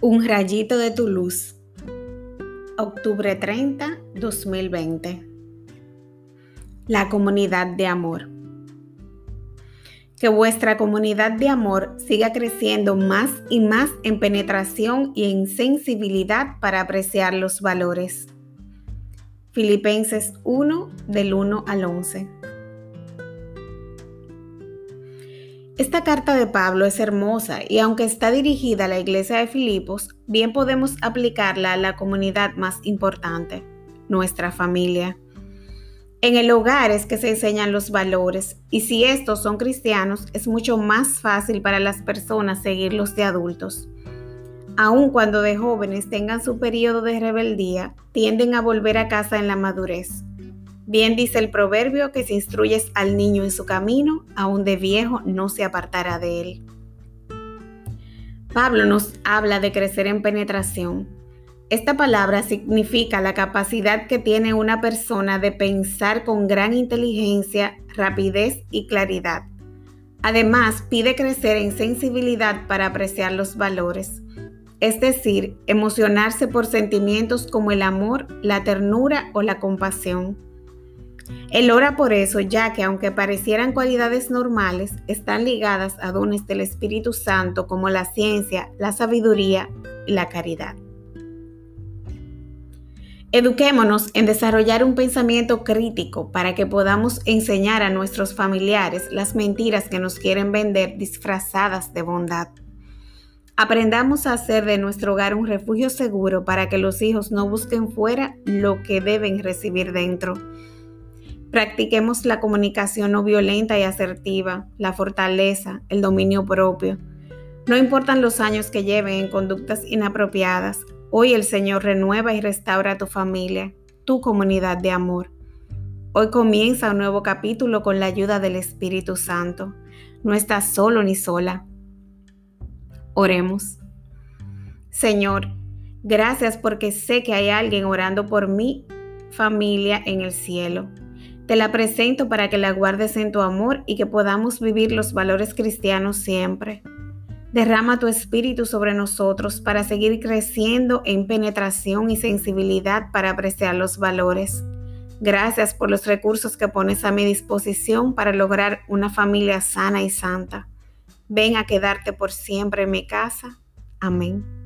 Un rayito de tu luz. Octubre 30, 2020. La comunidad de amor. Que vuestra comunidad de amor siga creciendo más y más en penetración y en sensibilidad para apreciar los valores. Filipenses 1 del 1 al 11. Esta carta de Pablo es hermosa y aunque está dirigida a la iglesia de Filipos, bien podemos aplicarla a la comunidad más importante, nuestra familia. En el hogar es que se enseñan los valores y si estos son cristianos es mucho más fácil para las personas seguirlos de adultos. Aun cuando de jóvenes tengan su periodo de rebeldía, tienden a volver a casa en la madurez. Bien dice el proverbio que si instruyes al niño en su camino, aún de viejo no se apartará de él. Pablo nos habla de crecer en penetración. Esta palabra significa la capacidad que tiene una persona de pensar con gran inteligencia, rapidez y claridad. Además, pide crecer en sensibilidad para apreciar los valores, es decir, emocionarse por sentimientos como el amor, la ternura o la compasión. Él ora por eso, ya que aunque parecieran cualidades normales, están ligadas a dones del Espíritu Santo como la ciencia, la sabiduría y la caridad. Eduquémonos en desarrollar un pensamiento crítico para que podamos enseñar a nuestros familiares las mentiras que nos quieren vender disfrazadas de bondad. Aprendamos a hacer de nuestro hogar un refugio seguro para que los hijos no busquen fuera lo que deben recibir dentro Practiquemos la comunicación no violenta y asertiva, la fortaleza, el dominio propio. No importan los años que lleven en conductas inapropiadas, hoy el Señor renueva y restaura tu familia, tu comunidad de amor. Hoy comienza un nuevo capítulo con la ayuda del Espíritu Santo. No estás solo ni sola. Oremos. Señor, gracias porque sé que hay alguien orando por mi familia en el cielo. Te la presento para que la guardes en tu amor y que podamos vivir los valores cristianos siempre. Derrama tu espíritu sobre nosotros para seguir creciendo en penetración y sensibilidad para apreciar los valores. Gracias por los recursos que pones a mi disposición para lograr una familia sana y santa. Ven a quedarte por siempre en mi casa. Amén.